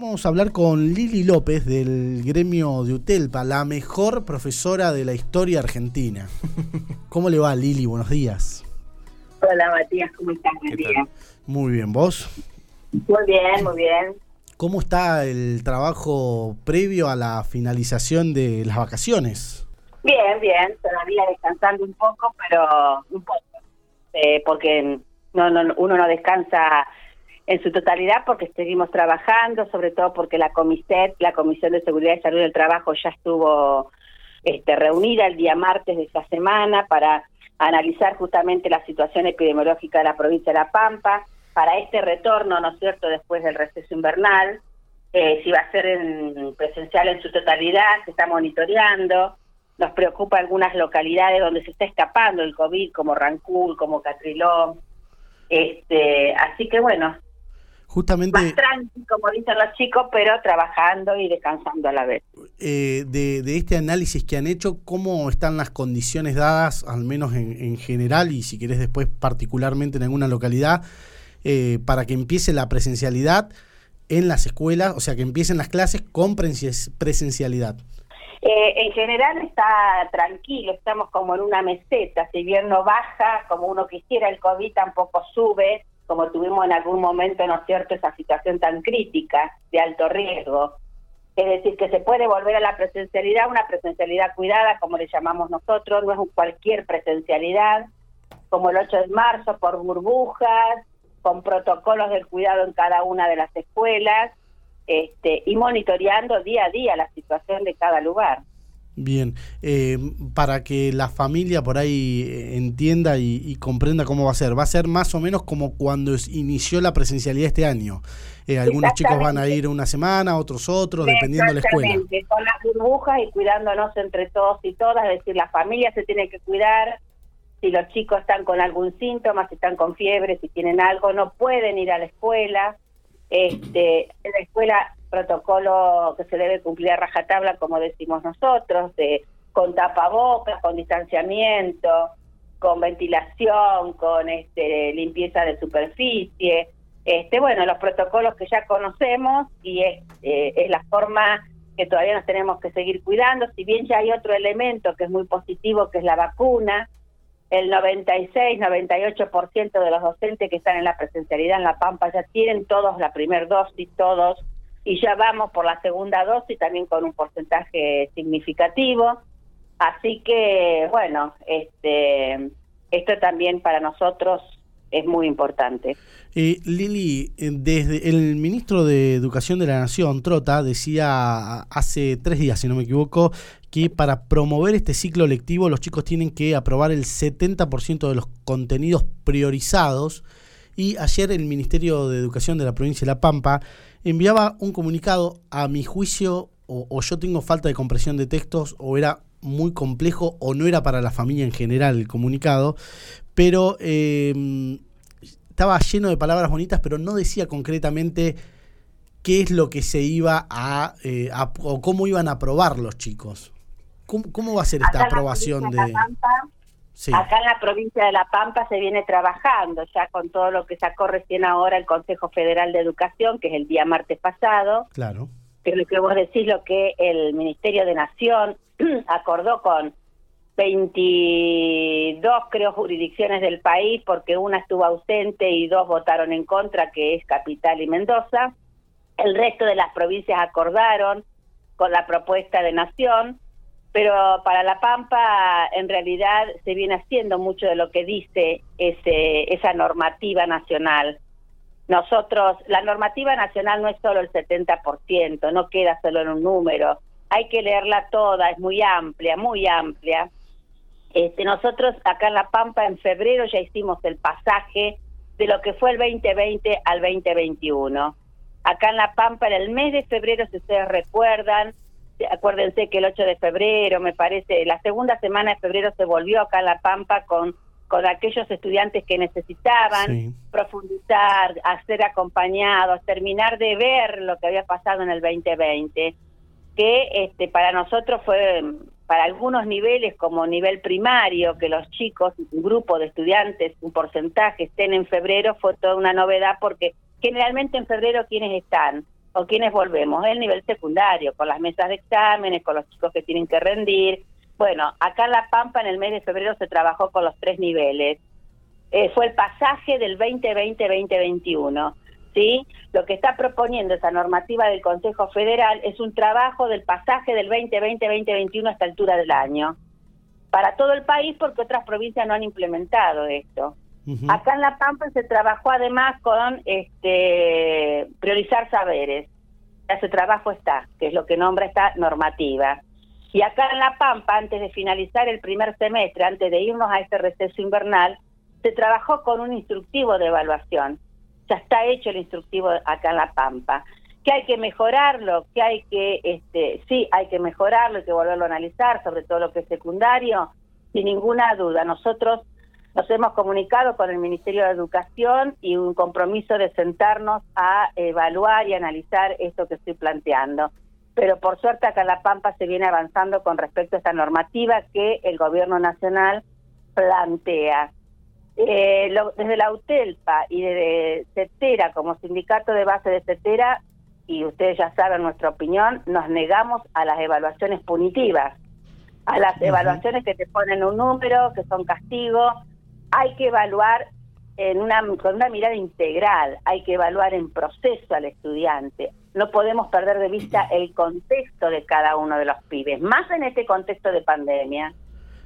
Vamos a hablar con Lili López del gremio de UTELPA, la mejor profesora de la historia argentina. ¿Cómo le va, Lili? Buenos días. Hola, Matías, ¿cómo estás? Muy bien, ¿vos? Muy bien, muy bien. ¿Cómo está el trabajo previo a la finalización de las vacaciones? Bien, bien, todavía descansando un poco, pero un poco, eh, porque no, no, uno no descansa en su totalidad porque seguimos trabajando, sobre todo porque la Comiset, la Comisión de Seguridad y Salud del Trabajo, ya estuvo este, reunida el día martes de esta semana para analizar justamente la situación epidemiológica de la provincia de La Pampa, para este retorno, ¿no es cierto?, después del receso invernal, eh, si va a ser en, presencial en su totalidad, se está monitoreando, nos preocupa algunas localidades donde se está escapando el COVID, como Rancul, como Catrilón, este, así que bueno, Justamente. Más tranqui, como dicen los chicos, pero trabajando y descansando a la vez. Eh, de, de, este análisis que han hecho, ¿cómo están las condiciones dadas, al menos en, en general, y si querés después particularmente en alguna localidad, eh, para que empiece la presencialidad en las escuelas, o sea, que empiecen las clases con presencialidad? Eh, en general está tranquilo, estamos como en una meseta, si bien no baja como uno quisiera, el COVID tampoco sube, como tuvimos en algún momento, ¿no es cierto?, esa situación tan crítica de alto riesgo. Es decir, que se puede volver a la presencialidad, una presencialidad cuidada, como le llamamos nosotros, no es cualquier presencialidad, como el 8 de marzo, por burbujas, con protocolos del cuidado en cada una de las escuelas, este, y monitoreando día a día la situación de cada lugar. Bien, eh, para que la familia por ahí eh, entienda y, comprenda cómo va a ser, va a ser más o menos como cuando inició la presencialidad este año. Eh, algunos chicos van a ir una semana, otros otros, dependiendo de la escuela. Con las burbujas y cuidándonos entre todos y todas, es decir, la familia se tiene que cuidar. Si los chicos están con algún síntoma, si están con fiebre, si tienen algo, no pueden ir a la escuela. Este, en la escuela protocolo que se debe cumplir a rajatabla, como decimos nosotros, de, con tapabocas, con distanciamiento, con ventilación, con este, limpieza de superficie. Este, bueno, los protocolos que ya conocemos y es, eh, es la forma que todavía nos tenemos que seguir cuidando, si bien ya hay otro elemento que es muy positivo, que es la vacuna, el 96, 98% de los docentes que están en la presencialidad en La Pampa ya tienen todos la primer dosis, todos y ya vamos por la segunda dosis también con un porcentaje significativo. Así que, bueno, este, esto también para nosotros es muy importante. Eh, Lili, eh, desde el ministro de Educación de la Nación, Trota, decía hace tres días, si no me equivoco, que para promover este ciclo lectivo los chicos tienen que aprobar el 70% de los contenidos priorizados y ayer el Ministerio de Educación de la provincia de La Pampa enviaba un comunicado, a mi juicio, o, yo tengo falta de compresión de textos, o era muy complejo, o no era para la familia en general el comunicado, pero em, estaba lleno de palabras bonitas, pero no decía concretamente qué es lo que se iba a, eh, o cómo iban a aprobar los chicos. ¿Cómo, va a ser esta aprobación de... Acá en la provincia de La Pampa se viene trabajando ya con todo lo que sacó recién ahora el Consejo Federal de Educación, que es el día martes pasado. Claro. Que lo que vos decís, lo que el Ministerio de Nación acordó con 22, creo, jurisdicciones del país, porque una estuvo ausente y dos votaron en contra, que es Capital y Mendoza. El resto de las provincias acordaron con la propuesta de Nación pero para La Pampa en realidad se viene haciendo mucho de lo que dice ese, esa normativa nacional. Nosotros, la normativa nacional no es solo el 70%, no queda solo en un número, hay que leerla toda, es muy amplia, muy amplia. Este, nosotros acá en La Pampa en febrero ya hicimos el pasaje de lo que fue el 2020 al 2021. Acá en La Pampa en el mes de febrero, si ustedes recuerdan, acuérdense que el 8 de febrero, me parece, la segunda semana de febrero se volvió acá a La Pampa con, con aquellos estudiantes que necesitaban profundizar, ser acompañados, terminar de ver lo que había pasado en el 2020, que este, para nosotros fue, para algunos niveles como nivel primario, que los chicos, un grupo de estudiantes, un porcentaje estén en febrero, fue toda una novedad porque generalmente en febrero quienes están ¿Con quiénes volvemos? El nivel secundario, con las mesas de exámenes, con los chicos que tienen que rendir. Bueno, acá en La Pampa en el mes de febrero se trabajó con los tres niveles. Eh, fue el pasaje del 2020-2021. ¿sí? Lo que está proponiendo esa normativa del Consejo Federal es un trabajo del pasaje del 2020-2021 a esta altura del año. Para todo el país porque otras provincias no han implementado esto. Acá en La Pampa se trabajó además con este priorizar saberes. Ese trabajo está, que es lo que nombra esta normativa. Y acá en La Pampa, antes de finalizar el primer semestre, antes de irnos a este receso invernal, se trabajó con un instructivo de evaluación. Ya está hecho el instructivo acá en La Pampa. Que hay que mejorarlo, que hay que, este, sí, hay que mejorarlo, hay que volverlo a analizar, sobre todo lo que es secundario, sin ninguna duda. Nosotros nos hemos comunicado con el Ministerio de Educación y un compromiso de sentarnos a evaluar y analizar esto que estoy planteando. Pero por suerte acá en La Pampa se viene avanzando con respecto a esta normativa que el Gobierno Nacional plantea. Eh, desde la UTELPA y desde CETERA, como sindicato de base de CETERA, y ustedes ya saben nuestra opinión, nos negamos a las evaluaciones punitivas, a las evaluaciones que te ponen un número, que son castigos, hay que evaluar en una, con una mirada integral, hay que evaluar en proceso al estudiante. No podemos perder de vista el contexto de cada uno de los pibes, más en este contexto de pandemia,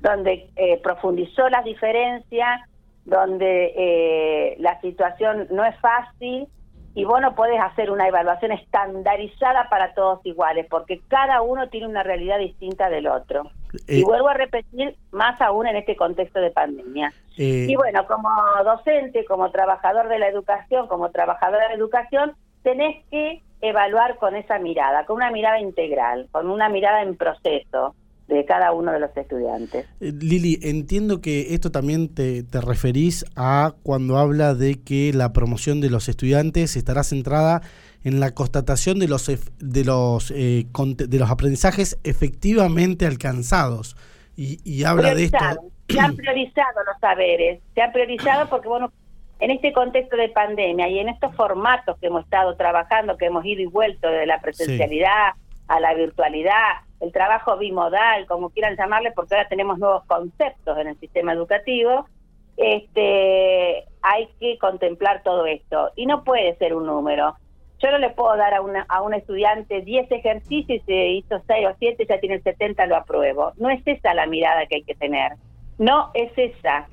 donde eh, profundizó las diferencias, donde eh, la situación no es fácil y vos no podés hacer una evaluación estandarizada para todos iguales, porque cada uno tiene una realidad distinta del otro. y eh, vuelvo a repetir, más aún en este contexto de pandemia. Eh, y bueno, como docente, como trabajador de la educación, como trabajadora de la educación, tenés que evaluar con esa mirada, con una mirada integral, con una mirada en proceso de cada uno de los estudiantes. Eh, Lili, entiendo que esto también te, te, referís a cuando habla de que la promoción de los estudiantes estará centrada en la constatación de los de los eh, de los aprendizajes efectivamente alcanzados y, y habla de esto. Se han priorizado los saberes, se han priorizado porque bueno en este contexto de pandemia y en estos formatos que hemos estado trabajando, que hemos ido y vuelto de la presencialidad a la virtualidad, el trabajo bimodal, como quieran llamarle, porque ahora tenemos nuevos conceptos en el sistema educativo, este, hay que contemplar todo esto. Y no puede ser un número. Yo no le puedo dar a, una, a un estudiante 10 ejercicios y se hizo 6 o 7, ya tiene 70, lo apruebo. No es esa la mirada que hay que tener. No es esa.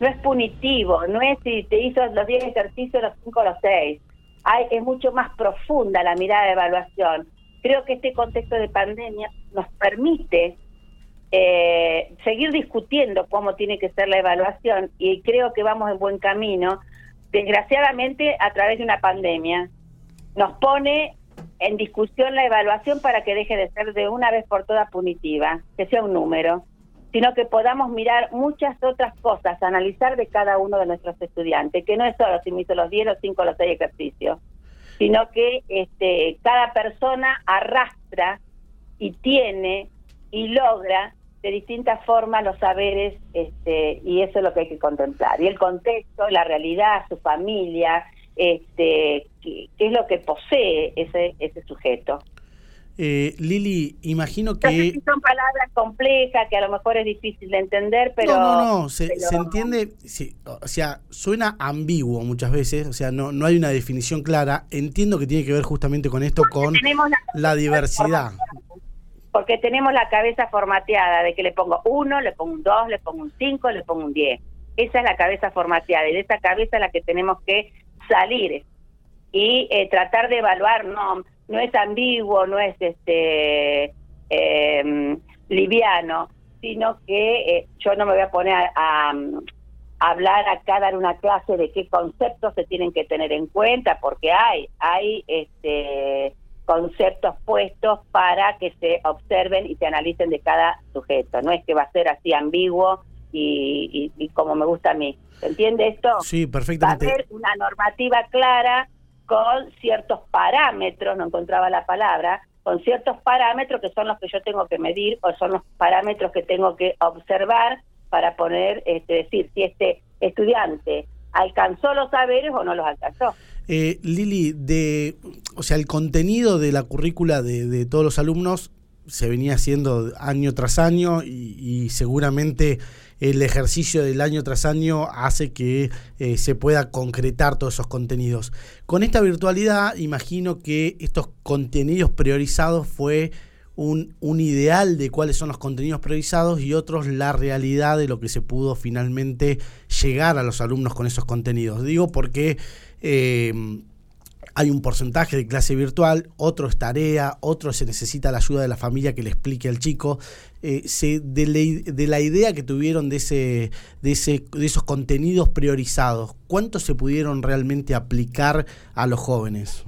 No es punitivo. No es si te hizo los 10 ejercicios, los 5 o los 6. Hay, es mucho más profunda la mirada de evaluación creo que este contexto de pandemia nos permite eh, seguir discutiendo cómo tiene que ser la evaluación y creo que vamos en buen camino. Desgraciadamente, a través de una pandemia, nos pone en discusión la evaluación para que deje de ser de una vez por todas punitiva, que sea un número, sino que podamos mirar muchas otras cosas, analizar de cada uno de nuestros estudiantes, que no es solo si me hizo los 10, los 5, los 6 ejercicios, sino que este, cada persona arrastra y tiene y logra de distintas formas los saberes este, y eso es lo que hay que contemplar. Y el contexto, la realidad, su familia, este, qué, qué es lo que posee ese, ese sujeto. Eh, Lili, imagino que... son palabras complejas, que a lo mejor es difícil de entender, pero... No, no, no, se, entiende, o sea, suena ambiguo muchas veces, o sea, no, no hay una definición clara. Entiendo que tiene que ver justamente con esto, con la, diversidad. Porque tenemos la cabeza formateada de que le pongo uno, le pongo un dos, le pongo un cinco, le pongo un diez. Esa es la cabeza formateada y de esa cabeza es la que tenemos que salir y eh, tratar de evaluar, no no es ambiguo, no es este em, liviano, sino que eh, yo no me voy a poner a, hablar acá, dar una clase de qué conceptos se tienen que tener en cuenta, porque hay, hay este conceptos puestos para que se observen y se analicen de cada sujeto. No es que va a ser así ambiguo y, y, y como me gusta a mí. ¿Se entiende esto? Sí, perfectamente. Va a haber una normativa clara con ciertos parámetros, no encontraba la palabra, con ciertos parámetros que son los que yo tengo que medir o son los parámetros que tengo que observar para poner, este, decir si este estudiante alcanzó los saberes o no los alcanzó. Eh, Lili, de, o sea, el contenido de la currícula de, todos los alumnos se venía haciendo año tras año y, seguramente el ejercicio del año tras año hace que eh, se pueda concretar todos esos contenidos. Con esta virtualidad, imagino que estos contenidos priorizados fue un, un, ideal de cuáles son los contenidos priorizados y otros la realidad de lo que se pudo finalmente llegar a los alumnos con esos contenidos. Digo porque eh, hay un porcentaje de clase virtual, otro es tarea, otro se necesita la ayuda de la familia que le explique al chico. Eh, de, la, idea que tuvieron de, ese, de, esos contenidos priorizados, ¿cuántos se pudieron realmente aplicar a los jóvenes?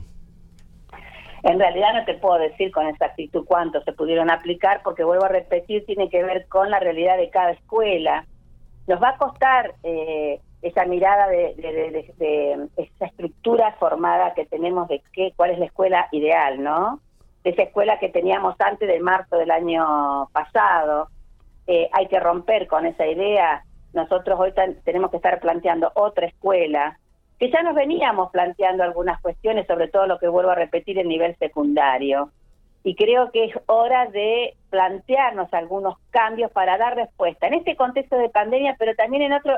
En realidad no te puedo decir con exactitud cuántos se pudieron aplicar, porque vuelvo a repetir, tiene que ver con la realidad de cada escuela. Nos va a costar eh, esa mirada de, esa estructura formada que tenemos de qué, cuál es la escuela ideal, ¿no? De esa escuela que teníamos antes de marzo del año pasado. Eh, hay que romper con esa idea. Nosotros hoy tenemos que estar planteando otra escuela que ya nos veníamos planteando algunas cuestiones, sobre todo lo que vuelvo a repetir en nivel secundario. Y creo que es hora de plantearnos algunos cambios para dar respuesta en este contexto de pandemia, pero también en otro,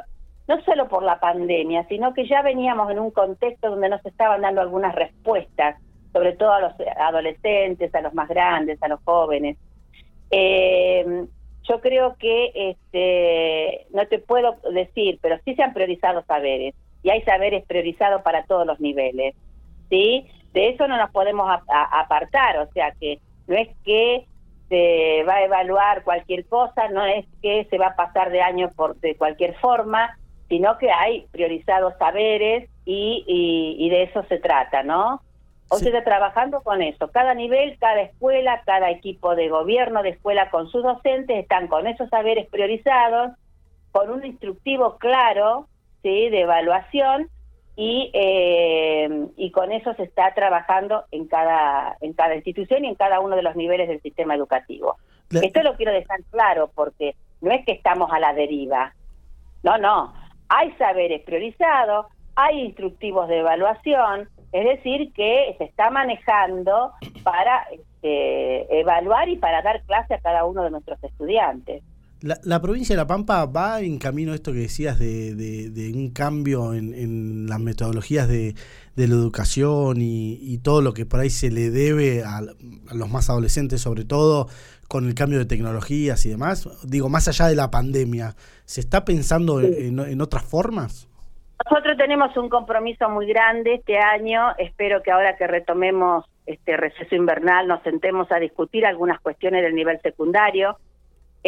no solo por la pandemia, sino que ya veníamos en un contexto donde nos estaban dando algunas respuestas, sobre todo a los adolescentes, a los más grandes, a los jóvenes. Eh, yo creo que este, no te puedo decir, pero sí se han priorizado saberes y hay saberes priorizados para todos los niveles. ¿sí? De eso no nos podemos apartar, o sea que no es que se va a evaluar cualquier cosa, no es que se va a pasar de año por de cualquier forma, sino que hay priorizados saberes y, y, de eso se trata, ¿no? O sea, trabajando con eso. Cada nivel, cada escuela, cada equipo de gobierno de escuela con sus docentes están con esos saberes priorizados, con un instructivo claro de evaluación y, eh, y con eso se está trabajando en cada, en cada institución y en cada uno de los niveles del sistema educativo. Esto lo quiero dejar claro porque no es que estamos a la deriva, no, no, hay saberes priorizados, hay instructivos de evaluación, es decir, que se está manejando para este, evaluar y para dar clase a cada uno de nuestros estudiantes. La, provincia de La Pampa va en camino a esto que decías de, un cambio en, las metodologías de, la educación y, todo lo que por ahí se le debe a, los más adolescentes, sobre todo con el cambio de tecnologías y demás. Digo, más allá de la pandemia, ¿se está pensando en, otras formas? Nosotros tenemos un compromiso muy grande este año. Espero que ahora que retomemos este receso invernal nos sentemos a discutir algunas cuestiones del nivel secundario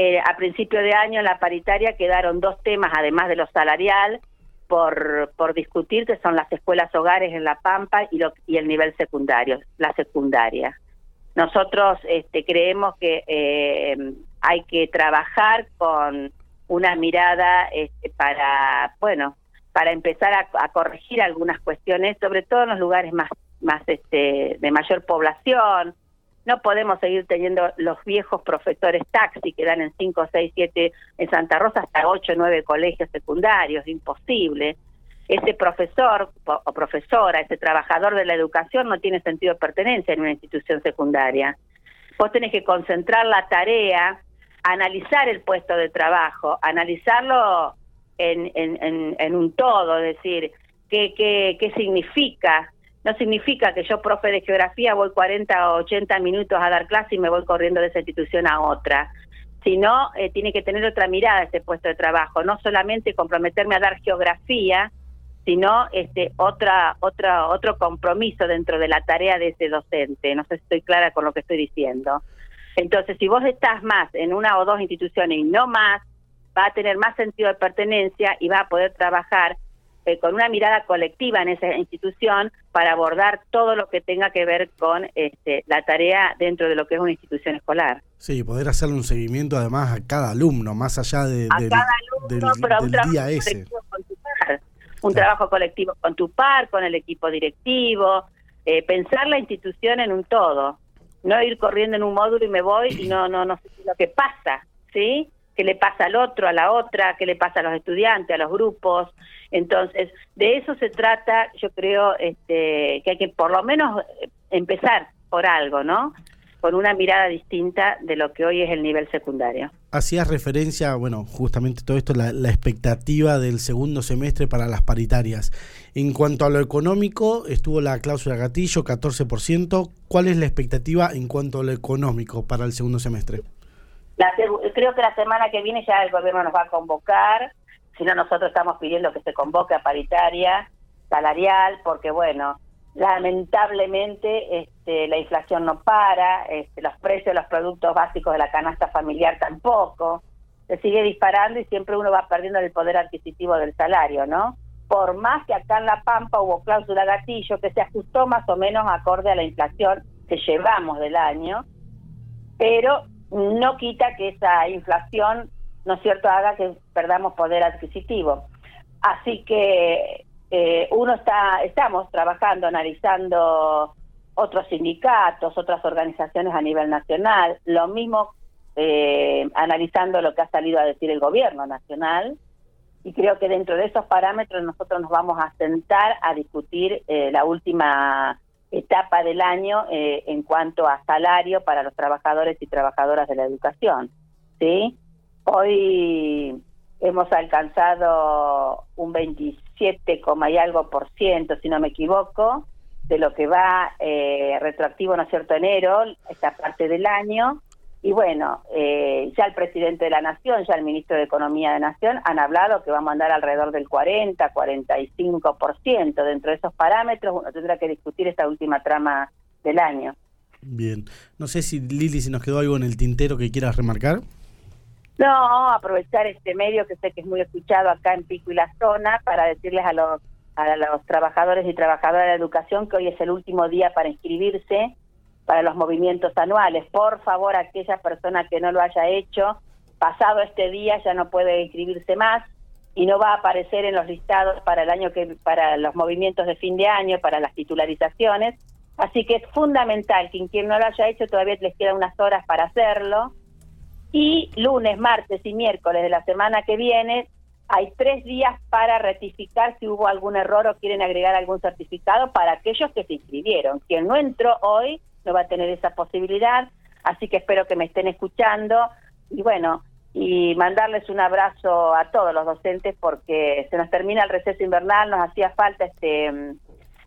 eh, a principio de año en la paritaria quedaron dos temas, además de lo salarial, por, por discutir, que son las escuelas hogares en La Pampa y, lo, y el nivel secundario, la secundaria. Nosotros este, creemos que eh, hay que trabajar con una mirada este, para, bueno, para empezar a, a, corregir algunas cuestiones, sobre todo en los lugares más, más este, de mayor población, no podemos seguir teniendo los viejos profesores taxi que dan en 5, 6, 7, en Santa Rosa hasta 8, 9 colegios secundarios, imposible. Ese profesor o profesora, ese trabajador de la educación no tiene sentido de pertenencia en una institución secundaria. Vos tenés que concentrar la tarea, analizar el puesto de trabajo, analizarlo en, en, en, un todo, es decir, qué, significa no significa que yo, profe de geografía, voy 40 o 80 minutos a dar clase y me voy corriendo de esa institución a otra, sino eh, tiene que tener otra mirada ese puesto de trabajo, no solamente comprometerme a dar geografía, sino este otra otra otro compromiso dentro de la tarea de ese docente. No sé si estoy clara con lo que estoy diciendo. Entonces, si vos estás más en una o dos instituciones y no más, va a tener más sentido de pertenencia y va a poder trabajar eh, con una mirada colectiva en esa institución para abordar todo lo que tenga que ver con este, la tarea dentro de lo que es una institución escolar. Sí, poder hacerle un seguimiento además a cada alumno, más allá de, del, día ese. Un trabajo colectivo con tu par, con el equipo directivo, eh, pensar la institución en un todo, no ir corriendo en un módulo y me voy y no no no sé lo que pasa, ¿sí? qué le pasa al otro, a la otra, qué le pasa a los estudiantes, a los grupos. Entonces, de eso se trata, yo creo este, que hay que por lo menos empezar por algo, ¿no? Con una mirada distinta de lo que hoy es el nivel secundario. Hacías referencia, bueno, justamente todo esto, la, la expectativa del segundo semestre para las paritarias. En cuanto a lo económico, estuvo la cláusula gatillo, 14%. ¿Cuál es la expectativa en cuanto a lo económico para el segundo semestre? creo que la semana que viene ya el gobierno nos va a convocar, si no nosotros estamos pidiendo que se convoque a paritaria salarial, porque bueno, lamentablemente este, la inflación no para, este, los precios de los productos básicos de la canasta familiar tampoco, se sigue disparando y siempre uno va perdiendo el poder adquisitivo del salario, ¿no? Por más que acá en La Pampa hubo cláusula gatillo que se ajustó más o menos acorde a la inflación que llevamos del año, pero no quita que esa inflación, ¿no es cierto?, haga que perdamos poder adquisitivo. Así que eh, uno está, estamos trabajando, analizando otros sindicatos, otras organizaciones a nivel nacional, lo mismo eh, analizando lo que ha salido a decir el gobierno nacional, y creo que dentro de esos parámetros nosotros nos vamos a sentar a discutir eh, la última etapa del año eh, en cuanto a salario para los trabajadores y trabajadoras de la educación. ¿sí? Hoy hemos alcanzado un 27, y algo por ciento, si no me equivoco, de lo que va eh, retroactivo, ¿no es cierto?, enero, esta parte del año, y bueno, eh, ya el presidente de la Nación, ya el ministro de Economía de Nación han hablado que vamos a andar alrededor del 40, 45%. Dentro de esos parámetros uno tendrá que discutir esta última trama del año. Bien. No sé si Lili, si nos quedó algo en el tintero que quieras remarcar. No, aprovechar este medio que sé que es muy escuchado acá en Pico y la zona para decirles a los, a los trabajadores y trabajadoras de la educación que hoy es el último día para inscribirse para los movimientos anuales. Por favor, aquella persona que no lo haya hecho, pasado este día ya no puede inscribirse más y no va a aparecer en los listados para el año que para los movimientos de fin de año, para las titularizaciones. Así que es fundamental que quien no lo haya hecho todavía les queda unas horas para hacerlo. Y lunes, martes y miércoles de la semana que viene hay tres días para rectificar si hubo algún error o quieren agregar algún certificado para aquellos que se inscribieron. Quien no entró hoy no va a tener esa posibilidad, así que espero que me estén escuchando y bueno, y mandarles un abrazo a todos los docentes porque se nos termina el receso invernal, nos hacía falta este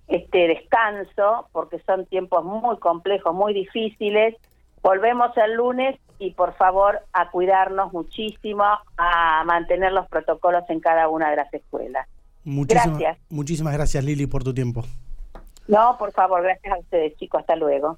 este descanso porque son tiempos muy complejos, muy difíciles. Volvemos el lunes y por favor a cuidarnos muchísimo, a mantener los protocolos en cada una de las escuelas. gracias. Muchísimas gracias Lili por tu tiempo. No, por favor, gracias a ustedes chicos, hasta luego.